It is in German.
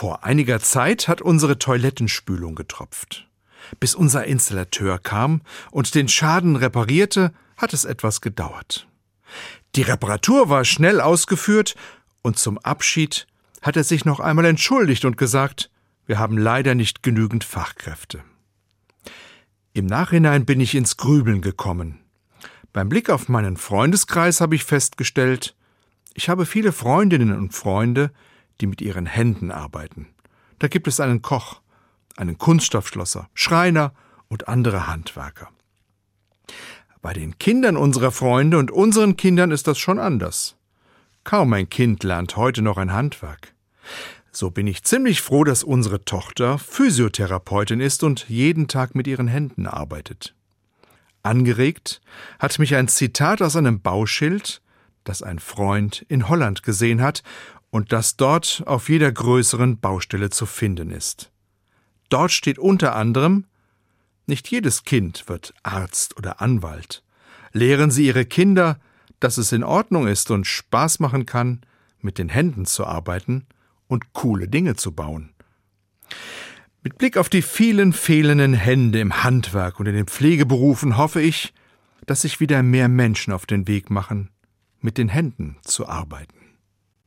Vor einiger Zeit hat unsere Toilettenspülung getropft. Bis unser Installateur kam und den Schaden reparierte, hat es etwas gedauert. Die Reparatur war schnell ausgeführt und zum Abschied hat er sich noch einmal entschuldigt und gesagt, wir haben leider nicht genügend Fachkräfte. Im Nachhinein bin ich ins Grübeln gekommen. Beim Blick auf meinen Freundeskreis habe ich festgestellt, ich habe viele Freundinnen und Freunde, die mit ihren Händen arbeiten. Da gibt es einen Koch, einen Kunststoffschlosser, Schreiner und andere Handwerker. Bei den Kindern unserer Freunde und unseren Kindern ist das schon anders. Kaum ein Kind lernt heute noch ein Handwerk. So bin ich ziemlich froh, dass unsere Tochter Physiotherapeutin ist und jeden Tag mit ihren Händen arbeitet. Angeregt hat mich ein Zitat aus einem Bauschild, das ein Freund in Holland gesehen hat und das dort auf jeder größeren Baustelle zu finden ist. Dort steht unter anderem Nicht jedes Kind wird Arzt oder Anwalt. Lehren Sie Ihre Kinder, dass es in Ordnung ist und Spaß machen kann, mit den Händen zu arbeiten und coole Dinge zu bauen. Mit Blick auf die vielen fehlenden Hände im Handwerk und in den Pflegeberufen hoffe ich, dass sich wieder mehr Menschen auf den Weg machen, mit den Händen zu arbeiten.